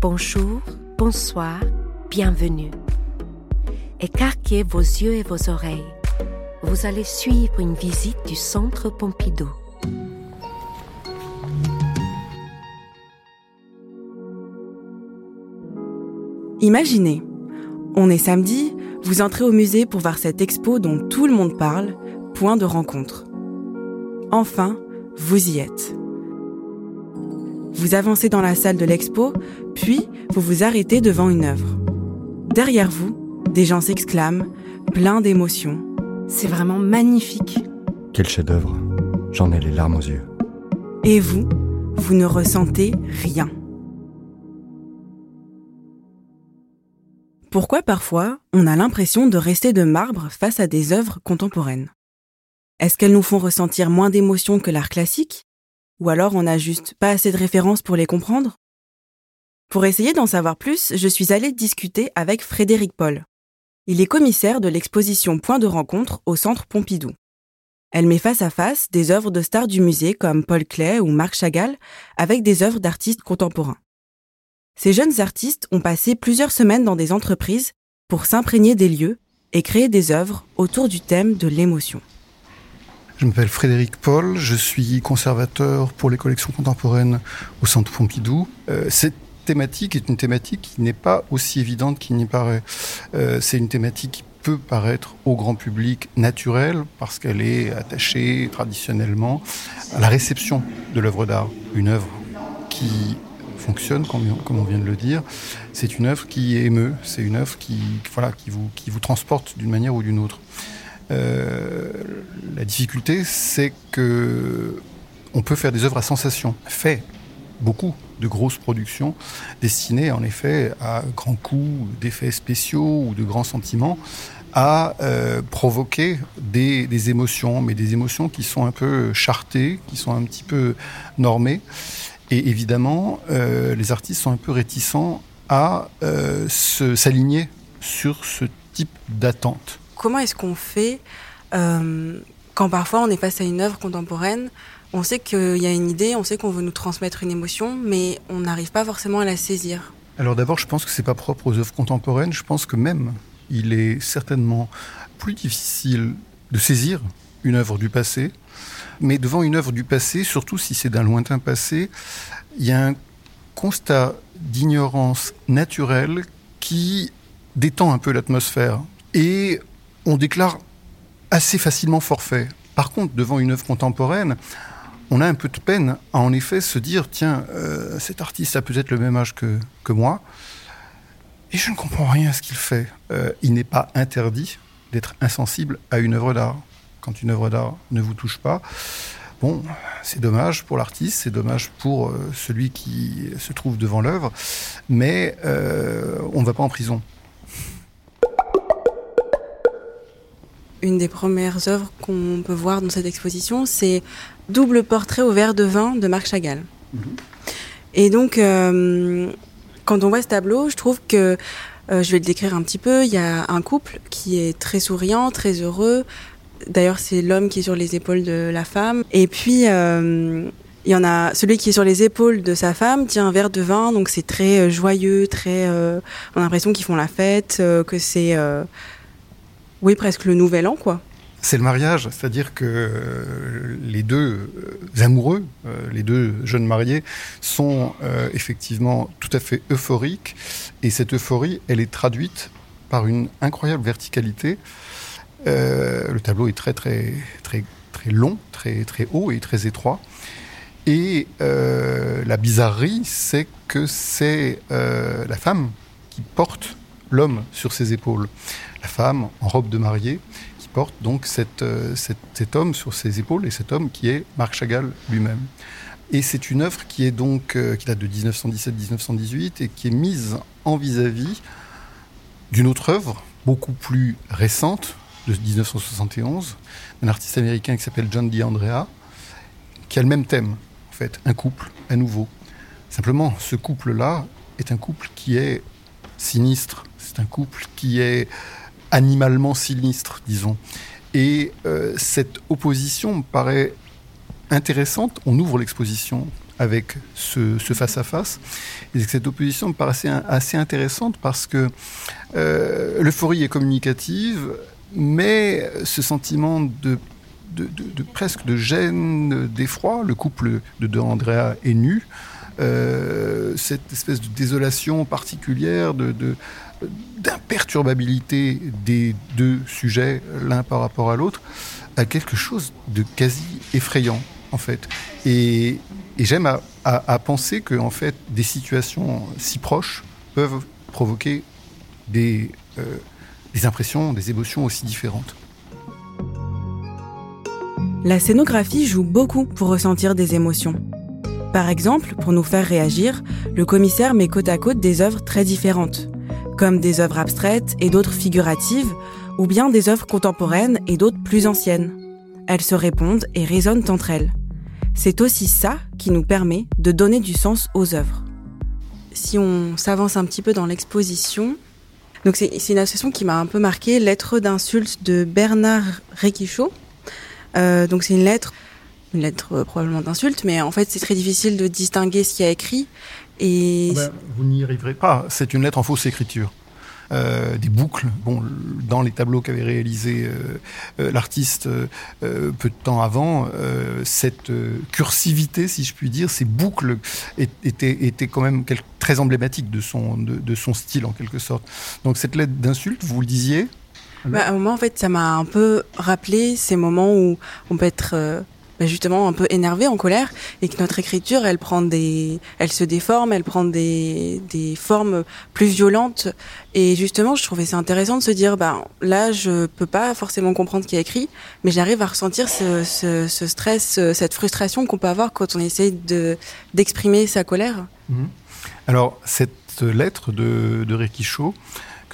Bonjour, bonsoir, bienvenue. Écarquez vos yeux et vos oreilles. Vous allez suivre une visite du Centre Pompidou. Imaginez, on est samedi, vous entrez au musée pour voir cette expo dont tout le monde parle, point de rencontre. Enfin, vous y êtes. Vous avancez dans la salle de l'expo, puis vous vous arrêtez devant une œuvre. Derrière vous, des gens s'exclament, pleins d'émotions. C'est vraiment magnifique. Quel chef-d'œuvre J'en ai les larmes aux yeux. Et vous, vous ne ressentez rien. Pourquoi parfois on a l'impression de rester de marbre face à des œuvres contemporaines? Est-ce qu'elles nous font ressentir moins d'émotions que l'art classique? Ou alors on n'a juste pas assez de références pour les comprendre? Pour essayer d'en savoir plus, je suis allée discuter avec Frédéric Paul. Il est commissaire de l'exposition Point de rencontre au Centre Pompidou. Elle met face à face des œuvres de stars du musée comme Paul Klee ou Marc Chagall avec des œuvres d'artistes contemporains. Ces jeunes artistes ont passé plusieurs semaines dans des entreprises pour s'imprégner des lieux et créer des œuvres autour du thème de l'émotion. Je m'appelle Frédéric Paul, je suis conservateur pour les collections contemporaines au Centre Pompidou. Euh, thématique est une thématique qui n'est pas aussi évidente qu'il n'y paraît. Euh, c'est une thématique qui peut paraître au grand public naturelle parce qu'elle est attachée traditionnellement à la réception de l'œuvre d'art. Une œuvre qui fonctionne, comme on vient de le dire, c'est une œuvre qui émeut, c'est une œuvre qui, voilà, qui vous transporte d'une manière ou d'une autre. Euh, la difficulté, c'est que on peut faire des œuvres à sensation, fait beaucoup de grosses productions destinées en effet à grands coups d'effets spéciaux ou de grands sentiments à euh, provoquer des, émotions, mais des émotions qui sont un peu chartées, qui sont un petit peu normées. Et évidemment, euh, les artistes sont un peu réticents à s'aligner sur ce type d'attente. Comment est-ce qu'on fait quand parfois on est face à une œuvre contemporaine on sait qu'il y a une idée, on sait qu'on veut nous transmettre une émotion, mais on n'arrive pas forcément à la saisir. Alors d'abord, je pense que c'est pas propre aux œuvres contemporaines. Je pense que même il est certainement plus difficile de saisir une œuvre du passé. Mais devant une œuvre du passé, surtout si c'est d'un lointain passé, il y a un constat d'ignorance naturelle qui détend un peu l'atmosphère. Et on déclare assez facilement forfait. Par contre, devant une œuvre contemporaine, on a un peu de peine à en effet se dire tiens, euh, cet artiste a peut-être le même âge que, moi, et je ne comprends rien à ce qu'il fait. Euh, il n'est pas interdit d'être insensible à une œuvre d'art. Quand une œuvre d'art ne vous touche pas, bon, c'est dommage pour l'artiste, c'est dommage pour euh, celui qui se trouve devant l'œuvre, mais on ne va pas en prison. Une des premières œuvres qu'on peut voir dans cette exposition, c'est Double portrait au verre de vin de Marc Chagall. Mhm. Et donc, euh, quand on voit ce tableau, je trouve que, euh, je vais le décrire un petit peu, il y a un couple qui est très souriant, très heureux. D'ailleurs, c'est l'homme qui est sur les épaules de la femme. Et puis, euh, il y en a celui qui est sur les épaules de sa femme tient un verre de vin, donc c'est très joyeux, très. on a l'impression qu'ils font la fête, que c'est oui, presque le nouvel an, quoi. C'est le mariage, c'est-à-dire que euh, les deux euh, amoureux, euh, les deux jeunes mariés, sont effectivement tout à fait euphoriques. Et cette euphorie, elle est traduite par une incroyable verticalité. le tableau est très, très, très, très long, très, très haut et très étroit. Et la bizarrerie, c'est que c'est la femme qui porte l'homme sur ses épaules la femme en robe de mariée qui porte donc euh, cet homme sur ses épaules et cet homme qui est Marc Chagall lui-même. Et c'est une œuvre qui est donc euh, qui date de 1917-1918 et qui est mise en vis-à-vis d'une autre œuvre beaucoup plus récente de 1971 d'un artiste américain qui s'appelle John DeAndrea qui a le même thème en fait, un couple à nouveau. Simplement, ce couple-là est un couple qui est sinistre, c'est un couple qui est animalement sinistre, disons. Et cette opposition me paraît intéressante. On ouvre l'exposition avec ce, face-à-face. Et cette opposition me paraissait assez intéressante parce que l'euphorie est communicative, mais ce sentiment de de, presque de gêne, d'effroi. Le couple de, Andrea est nu. Euh, cette espèce de désolation particulière, de, d'imperturbabilité des deux sujets l'un par rapport à l'autre, a quelque chose de quasi effrayant en fait. Et, j'aime à, penser que en fait des situations si proches peuvent provoquer des, euh, des impressions, des émotions aussi différentes. La scénographie joue beaucoup pour ressentir des émotions. Par exemple, pour nous faire réagir, le commissaire met côte à côte des œuvres très différentes, comme des œuvres abstraites et d'autres figuratives, ou bien des œuvres contemporaines et d'autres plus anciennes. Elles se répondent et résonnent entre elles. C'est aussi ça qui nous permet de donner du sens aux œuvres. Si on s'avance un petit peu dans l'exposition, donc c'est une association qui m'a un peu marqué, Lettre d'insulte de Bernard Requichot, euh, donc c'est une lettre, une lettre euh, probablement d'insulte, mais en fait c'est très difficile de distinguer ce qu'il y a écrit. Et ah ben, vous n'y arriverez pas. C'est une lettre en fausse écriture. Euh, des boucles. Bon, dans les tableaux qu'avait réalisé l'artiste peu de temps avant, cette cursivité, si je puis dire, ces boucles étaient, étaient quand même très emblématiques de son, de, de, son style en quelque sorte. Donc cette lettre d'insulte, vous le disiez, bah, à un moment, en fait, ça m'a un peu rappelé ces moments où on peut être bah, justement un peu énervé, en colère, et que notre écriture, elle prend des, elle se déforme, elle prend des, des formes plus violentes. Et justement, je trouvais ça intéressant de se dire, bah là, je peux pas forcément comprendre qui est écrit, mais j'arrive à ressentir ce, stress, cette frustration qu'on peut avoir quand on essaye de d'exprimer sa colère. Mhm. Alors cette lettre de, de Rekicho,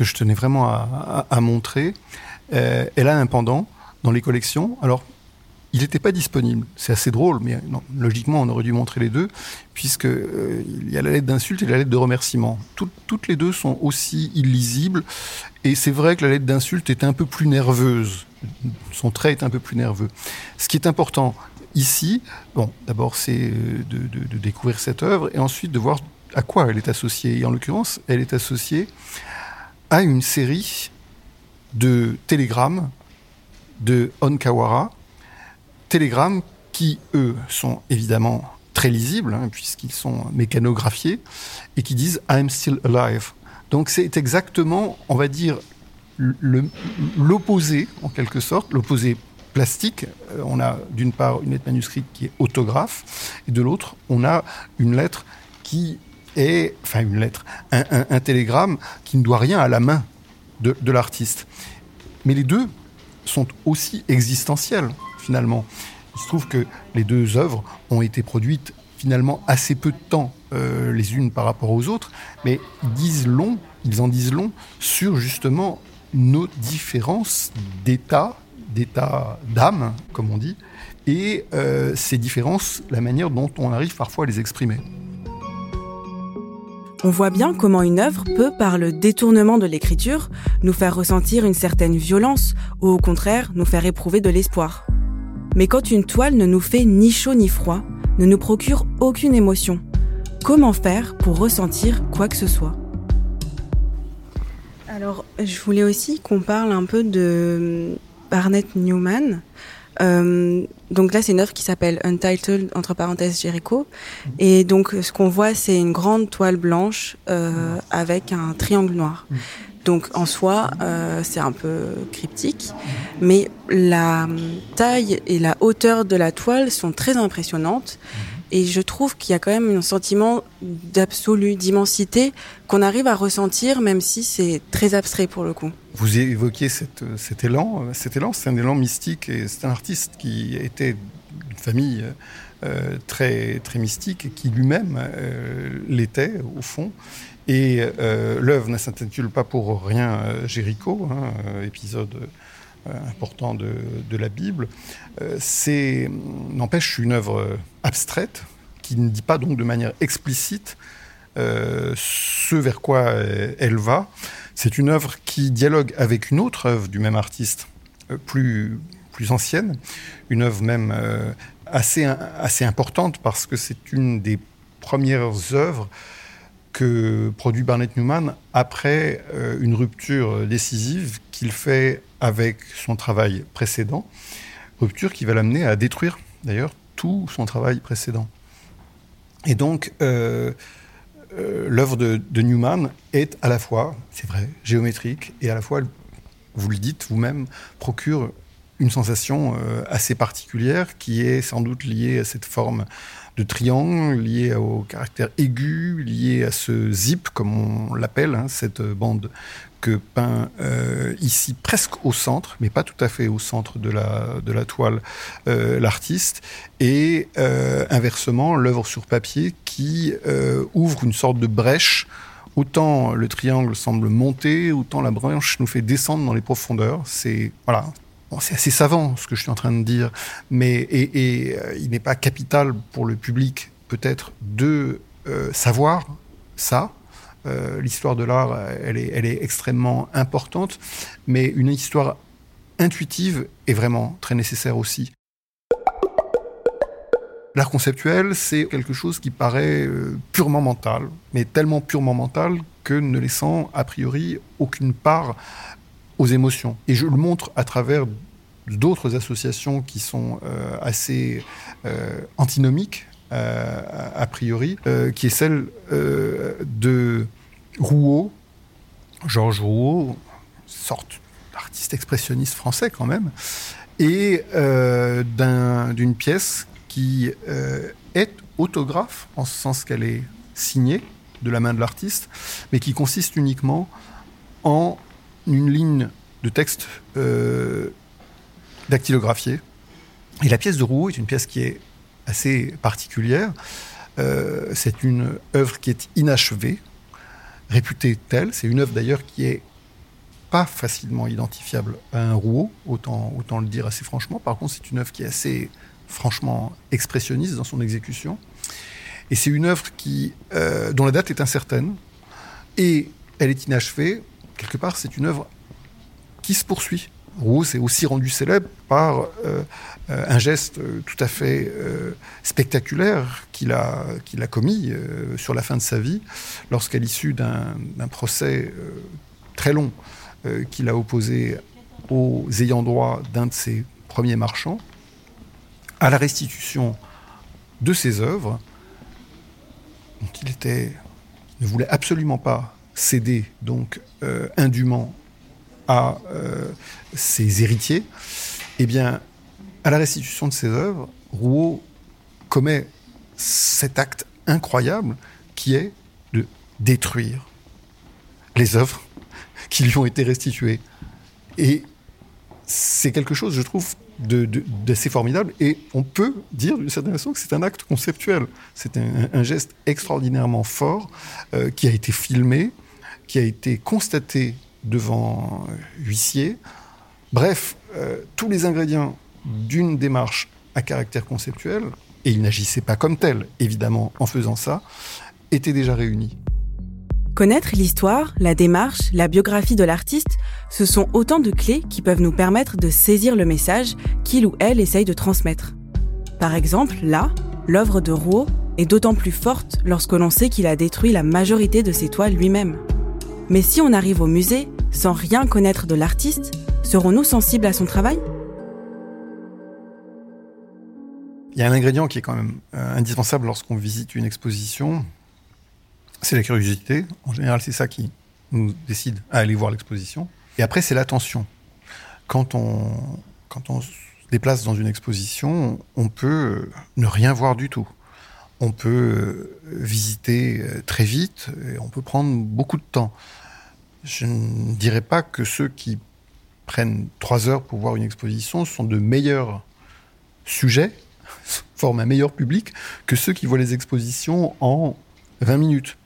que je tenais vraiment à, montrer. Euh, elle a un pendant dans les collections. Alors, il n'était pas disponible. C'est assez drôle, mais logiquement, on aurait dû montrer les deux, puisque euh, il y a la lettre d'insulte et la lettre de remerciement. toutes les deux sont aussi illisibles, et c'est vrai que la lettre d'insulte est un peu plus nerveuse. Son trait est un peu plus nerveux. Ce qui est important ici, bon, d'abord, c'est euh, de, de, découvrir cette œuvre, et ensuite de voir à quoi elle est associée. Et en l'occurrence, elle est associée à une série de télégrammes de Onkawara, télégrammes qui, eux, sont évidemment très lisibles, hein, puisqu'ils sont mécanographiés, et qui disent I'm still alive. Donc c'est exactement, on va dire, l'opposé, en quelque sorte, l'opposé plastique. Euh, on a d'une part une lettre manuscrite qui est autographe, et de l'autre, on a une lettre qui et, enfin une lettre, un, télégramme qui ne doit rien à la main de, l'artiste. Mais les deux sont aussi existentiels, finalement. Il se trouve que les deux œuvres ont été produites finalement assez peu de temps euh, les unes par rapport aux autres, mais disent long, ils en disent long sur justement nos différences d'état, d'état d'âme, comme on dit, et euh, ces différences, la manière dont on arrive parfois à les exprimer. On voit bien comment une œuvre peut, par le détournement de l'écriture, nous faire ressentir une certaine violence ou au contraire nous faire éprouver de l'espoir. Mais quand une toile ne nous fait ni chaud ni froid, ne nous procure aucune émotion, comment faire pour ressentir quoi que ce soit? Alors, je voulais aussi qu'on parle un peu de Barnett Newman, euh, donc là, c'est une œuvre qui s'appelle Untitled, entre parenthèses, Jericho. Mhm. Et donc, ce qu'on voit, c'est une grande toile blanche euh, avec un triangle noir. Donc, en soi, euh, c'est un peu cryptique. Mais la taille et la hauteur de la toile sont très impressionnantes. Et je trouve qu'il y a quand même un sentiment d'absolue, d'immensité qu'on arrive à ressentir, même si c'est très abstrait pour le coup. Vous évoquiez cet élan. Cet élan, c'est un élan mystique et c'est un artiste qui était d'une famille euh, très, très mystique et qui lui-même euh, l'était au fond. Et euh, l'œuvre ne s'intitule pas pour rien Jéricho, hein, épisode important de, de, la Bible. c'est, n'empêche, une œuvre abstraite qui ne dit pas donc de manière explicite ce vers quoi elle va. C'est une œuvre qui dialogue avec une autre œuvre du même artiste, plus, plus ancienne, une œuvre même assez, assez importante parce que c'est une des premières œuvres que produit Barnett Newman après une rupture décisive qu'il fait avec son travail précédent, rupture qui va l'amener à détruire d'ailleurs tout son travail précédent. Et donc, euh, euh, l'œuvre de, Newman est à la fois, c'est vrai, géométrique, et à la fois, vous le dites vous-même, procure une sensation euh, assez particulière qui est sans doute liée à cette forme de triangle, liée au caractère aigu, liée à ce zip, comme on l'appelle, hein, cette bande que peint euh, ici presque au centre, mais pas tout à fait au centre de la, de la toile, euh, l'artiste, et inversement l'œuvre sur papier qui ouvre une sorte de brèche. Autant le triangle semble monter, autant la branche nous fait descendre dans les profondeurs. C'est voilà, c'est assez savant ce que je suis en train de dire, mais et, et il n'est pas capital pour le public peut-être de savoir ça, euh, l'histoire de l'art, elle est, elle est extrêmement importante, mais une histoire intuitive est vraiment très nécessaire aussi. L'art conceptuel, c'est quelque chose qui paraît euh, purement mental, mais tellement purement mental que ne laissant a priori aucune part aux émotions. Et je le montre à travers d'autres associations qui sont euh, assez antinomiques euh, a priori, euh, qui est celle euh, de Rouault, Georges Rouault, sorte d'artiste expressionniste français quand même, et d'une pièce qui est autographe, en ce sens qu'elle est signée de la main de l'artiste, mais qui consiste uniquement en une ligne de texte dactylographié. Et la pièce de Rouault est une pièce qui est assez particulière. Euh, c'est une œuvre qui est inachevée, réputée telle. C'est une œuvre d'ailleurs qui est pas facilement identifiable à un rouleau, autant, autant le dire assez franchement. Par contre, c'est une œuvre qui est assez franchement expressionniste dans son exécution. Et c'est une œuvre qui, euh, dont la date est incertaine et elle est inachevée. Quelque part, c'est une œuvre qui se poursuit. Rouault s'est aussi rendu célèbre par euh, euh, un geste euh, tout à fait spectaculaire qu'il a, commis sur la fin de sa vie, lorsqu'à l'issue d'un, procès très long qu'il a opposé aux ayants droit d'un de ses premiers marchands, à la restitution de ses œuvres, dont il était, ne voulait absolument pas céder donc indûment à euh, ses héritiers, eh bien, à la restitution de ses œuvres, Rouault commet cet acte incroyable qui est de détruire les œuvres qui lui ont été restituées. Et c'est quelque chose, je trouve, d'assez formidable. Et on peut dire d'une certaine façon que c'est un acte conceptuel. C'est un, geste extraordinairement fort euh, qui a été filmé, qui a été constaté devant huissier. Bref, euh, tous les ingrédients d'une démarche à caractère conceptuel, et il n'agissait pas comme tel, évidemment, en faisant ça, étaient déjà réunis. Connaître l'histoire, la démarche, la biographie de l'artiste, ce sont autant de clés qui peuvent nous permettre de saisir le message qu'il ou elle essaye de transmettre. Par exemple, là, l'œuvre de Rouault est d'autant plus forte lorsque l'on sait qu'il a détruit la majorité de ses toiles lui-même. Mais si on arrive au musée sans rien connaître de l'artiste, serons-nous sensibles à son travail? Il y a un ingrédient qui est quand même euh, indispensable lorsqu'on visite une exposition, c'est la curiosité. En général, c'est ça qui nous décide à aller voir l'exposition. Et après, c'est l'attention. Quand on, se déplace dans une exposition, on peut ne rien voir du tout. On peut euh, visiter euh, très vite et on peut prendre beaucoup de temps je ne dirais pas que ceux qui prennent trois heures pour voir une exposition sont de meilleurs sujets, forment un meilleur public que ceux qui voient les expositions en 20 minutes.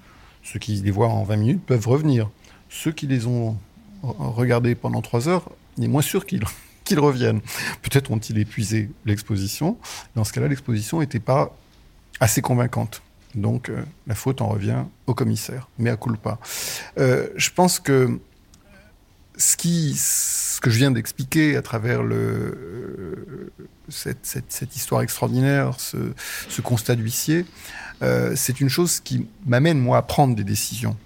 Ceux qui les voient en 20 minutes peuvent revenir. Ceux qui les ont regardés pendant trois heures, il est moins sûr qu'ils qu'ils reviennent. Peut-être ont-ils épuisé l'exposition. Dans ce cas-là, l'exposition n'était pas assez convaincante. Donc euh, la faute en revient au commissaire, mais à culpa. Euh, je pense que ce, qui, que je viens d'expliquer à travers le, cette, cette, histoire extraordinaire, ce, ce constat d'huissier, euh, c'est une chose qui m'amène, moi, à prendre des décisions.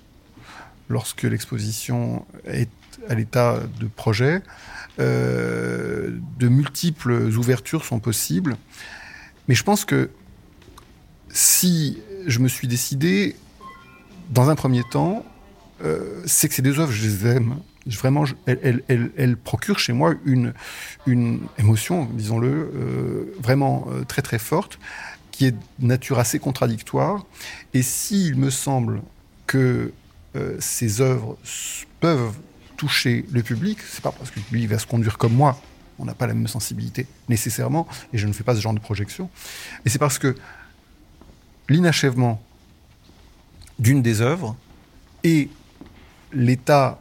Lorsque l'exposition est à l'état de projet, euh, de multiples ouvertures sont possibles. Mais je pense que si je me suis décidé, dans un premier temps, euh, c'est que ces deux œuvres, je les aime. Vraiment, elles, procurent chez moi une, une émotion, disons-le, euh, vraiment euh, très très forte, qui est de nature assez contradictoire. Et s'il me semble que ces œuvres peuvent toucher le public, c'est pas parce que le public va se conduire comme moi, on n'a pas la même sensibilité nécessairement, et je ne fais pas ce genre de projection, mais c'est parce que l'inachèvement d'une des œuvres et l'état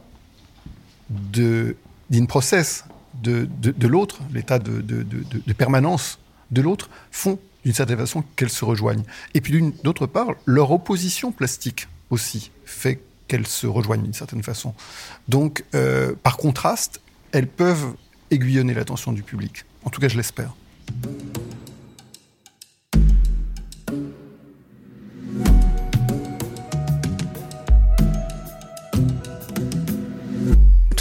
d'in process de, de, l'autre, l'état de, de, permanence de l'autre, font d'une certaine façon qu'elles se rejoignent. Et puis d'autre part, leur opposition plastique aussi fait qu'elles se rejoignent d'une certaine façon. Donc, euh, par contraste, elles peuvent aiguillonner l'attention du public. En tout cas, je l'espère.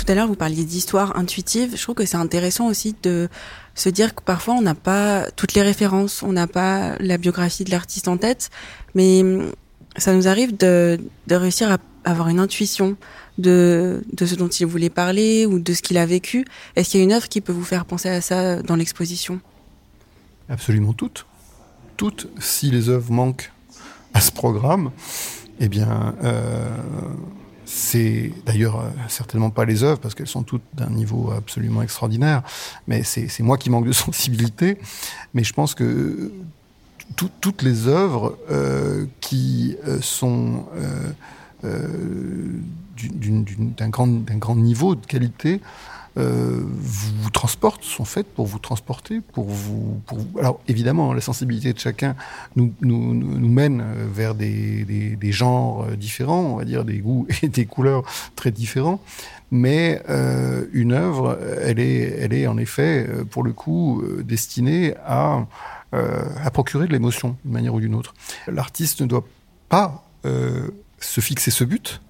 À l'heure, vous parliez d'histoire intuitive. Je trouve que c'est intéressant aussi de se dire que parfois on n'a pas toutes les références, on n'a pas la biographie de l'artiste en tête, mais hum, ça nous arrive de, réussir à avoir une intuition de, de ce dont il voulait parler ou de ce qu'il a vécu. Est-ce qu'il y a une œuvre qui peut vous faire penser à ça dans l'exposition? Absolument toutes. Toutes. Si les œuvres manquent à ce programme, eh bien, euh, c'est d'ailleurs euh, certainement pas les œuvres parce qu'elles sont toutes d'un niveau absolument extraordinaire, mais c'est moi qui manque de sensibilité. Mais je pense que toutes les œuvres euh, qui euh, sont d'un grand, grand niveau de qualité euh, vous transportent, sont faites pour vous transporter, pour vous, pour Alors évidemment, la sensibilité de chacun nous, nous, nous mène vers des, des, genres différents, on va dire des goûts et des couleurs très différents. Mais euh, une œuvre, elle est, elle est en effet, pour le coup, euh, destinée à, euh, à procurer de l'émotion d'une manière ou d'une autre. L'artiste ne doit pas euh, se fixer ce but,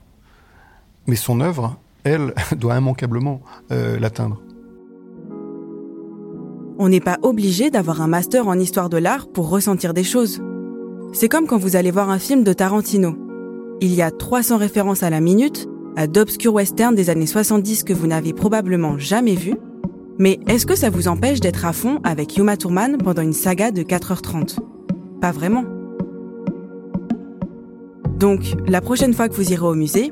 mais son œuvre elle, doit immanquablement euh, l'atteindre. On n'est pas obligé d'avoir un master en histoire de l'art pour ressentir des choses. C'est comme quand vous allez voir un film de Tarantino. Il y a 300 références à la minute, à d'obscurs westerns des années 70 que vous n'avez probablement jamais vus. Mais est-ce que ça vous empêche d'être à fond avec Yuma Thurman pendant une saga de 4h30 Pas vraiment. Donc, la prochaine fois que vous irez au musée,